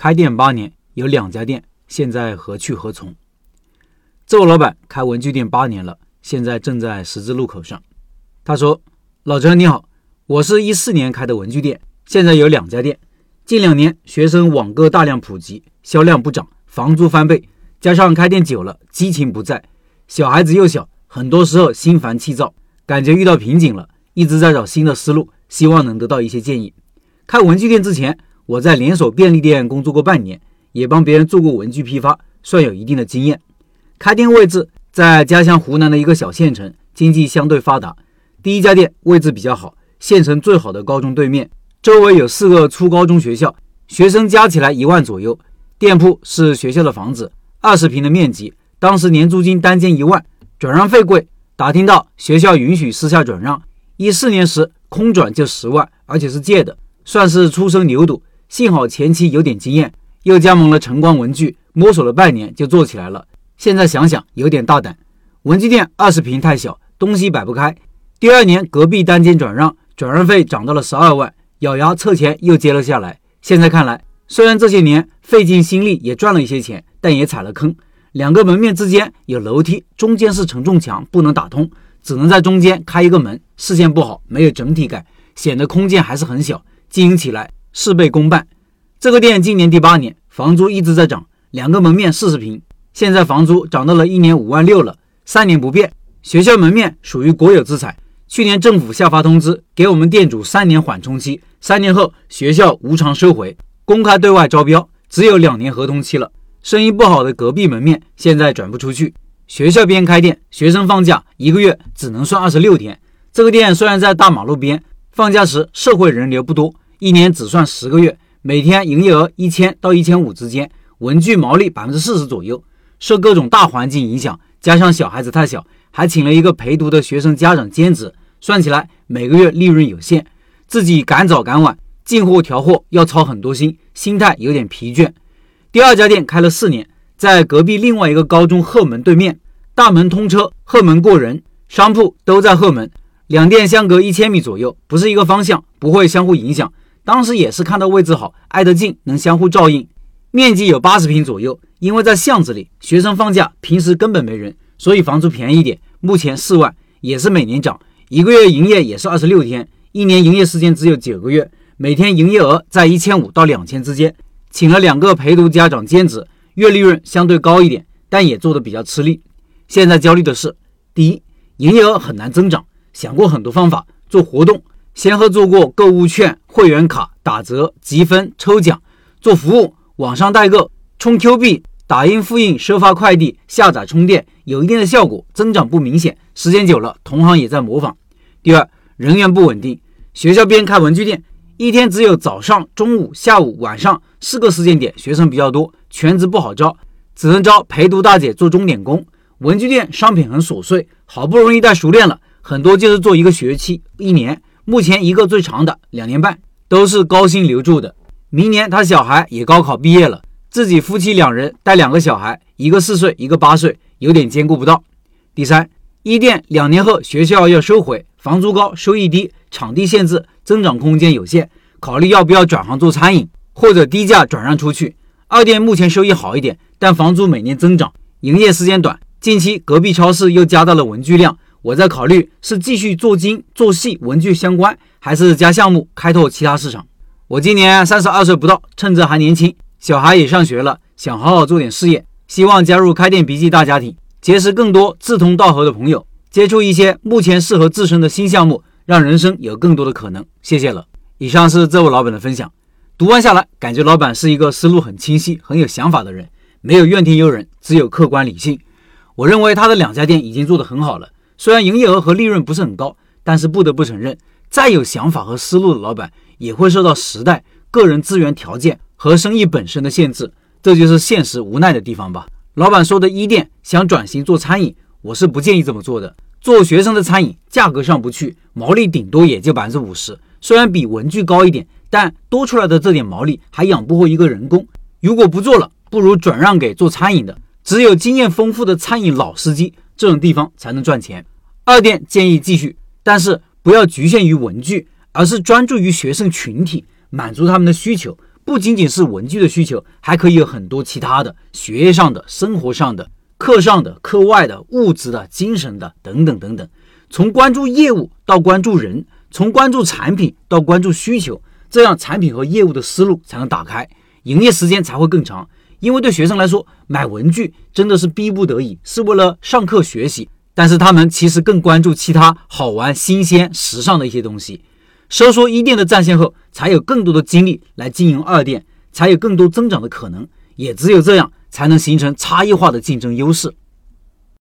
开店八年，有两家店，现在何去何从？这位老板开文具店八年了，现在正在十字路口上。他说：“老陈你好，我是一四年开的文具店，现在有两家店。近两年学生网购大量普及，销量不涨，房租翻倍，加上开店久了，激情不在，小孩子又小，很多时候心烦气躁，感觉遇到瓶颈了，一直在找新的思路，希望能得到一些建议。开文具店之前，我在连锁便利店工作过半年，也帮别人做过文具批发，算有一定的经验。开店位置在家乡湖南的一个小县城，经济相对发达。”第一家店位置比较好，县城最好的高中对面，周围有四个初高中学校，学生加起来一万左右。店铺是学校的房子，二十平的面积，当时年租金单间一万，转让费贵。打听到学校允许私下转让，一四年时空转就十万，而且是借的，算是初生牛犊。幸好前期有点经验，又加盟了晨光文具，摸索了半年就做起来了。现在想想有点大胆，文具店二十平太小，东西摆不开。第二年，隔壁单间转让，转让费涨到了十二万，咬牙凑钱又接了下来。现在看来，虽然这些年费尽心力也赚了一些钱，但也踩了坑。两个门面之间有楼梯，中间是承重墙，不能打通，只能在中间开一个门，视线不好，没有整体感，显得空间还是很小。经营起来事倍功半。这个店今年第八年，房租一直在涨，两个门面四十平，现在房租涨到了一年五万六了，三年不变。学校门面属于国有资产。去年政府下发通知，给我们店主三年缓冲期，三年后学校无偿收回，公开对外招标，只有两年合同期了。生意不好的隔壁门面现在转不出去，学校边开店，学生放假一个月只能算二十六天。这个店虽然在大马路边，放假时社会人流不多，一年只算十个月，每天营业额一千到一千五之间，文具毛利百分之四十左右。受各种大环境影响，加上小孩子太小。还请了一个陪读的学生家长兼职，算起来每个月利润有限，自己赶早赶晚进货调货要操很多心，心态有点疲倦。第二家店开了四年，在隔壁另外一个高中后门对面，大门通车，后门过人，商铺都在后门，两店相隔一千米左右，不是一个方向，不会相互影响。当时也是看到位置好，挨得近，能相互照应。面积有八十平左右，因为在巷子里，学生放假，平时根本没人。所以房租便宜一点，目前四万，也是每年涨，一个月营业也是二十六天，一年营业时间只有九个月，每天营业额在一千五到两千之间，请了两个陪读家长兼职，月利润相对高一点，但也做的比较吃力。现在焦虑的是，第一，营业额很难增长，想过很多方法做活动，先后做过购物券、会员卡、打折、积分、抽奖，做服务，网上代购，充 Q 币。打印、复印、收发快递、下载、充电，有一定的效果，增长不明显。时间久了，同行也在模仿。第二，人员不稳定。学校边开文具店，一天只有早上、中午、下午、晚上四个时间点，学生比较多，全职不好招，只能招陪读大姐做钟点工。文具店商品很琐碎，好不容易带熟练了，很多就是做一个学期、一年。目前一个最长的两年半，都是高薪留住的。明年他小孩也高考毕业了。自己夫妻两人带两个小孩，一个四岁，一个八岁，有点兼顾不到。第三，一店两年后学校要收回，房租高，收益低，场地限制，增长空间有限，考虑要不要转行做餐饮，或者低价转让出去。二店目前收益好一点，但房租每年增长，营业时间短。近期隔壁超市又加大了文具量，我在考虑是继续做精做细文具相关，还是加项目开拓其他市场。我今年三十二岁不到，趁着还年轻。小孩也上学了，想好好做点事业，希望加入开店笔记大家庭，结识更多志同道合的朋友，接触一些目前适合自身的新项目，让人生有更多的可能。谢谢了。以上是这位老板的分享，读完下来，感觉老板是一个思路很清晰、很有想法的人，没有怨天尤人，只有客观理性。我认为他的两家店已经做得很好了，虽然营业额和利润不是很高，但是不得不承认，再有想法和思路的老板，也会受到时代、个人资源条件。和生意本身的限制，这就是现实无奈的地方吧。老板说的一店想转型做餐饮，我是不建议这么做的。做学生的餐饮，价格上不去，毛利顶多也就百分之五十，虽然比文具高一点，但多出来的这点毛利还养不活一个人工。如果不做了，不如转让给做餐饮的，只有经验丰富的餐饮老司机，这种地方才能赚钱。二店建议继续，但是不要局限于文具，而是专注于学生群体，满足他们的需求。不仅仅是文具的需求，还可以有很多其他的学业上的、生活上的、课上的、课外的、物质的、精神的等等等等。从关注业务到关注人，从关注产品到关注需求，这样产品和业务的思路才能打开，营业时间才会更长。因为对学生来说，买文具真的是逼不得已，是为了上课学习。但是他们其实更关注其他好玩、新鲜、时尚的一些东西。收缩一店的战线后，才有更多的精力来经营二店，才有更多增长的可能。也只有这样，才能形成差异化的竞争优势。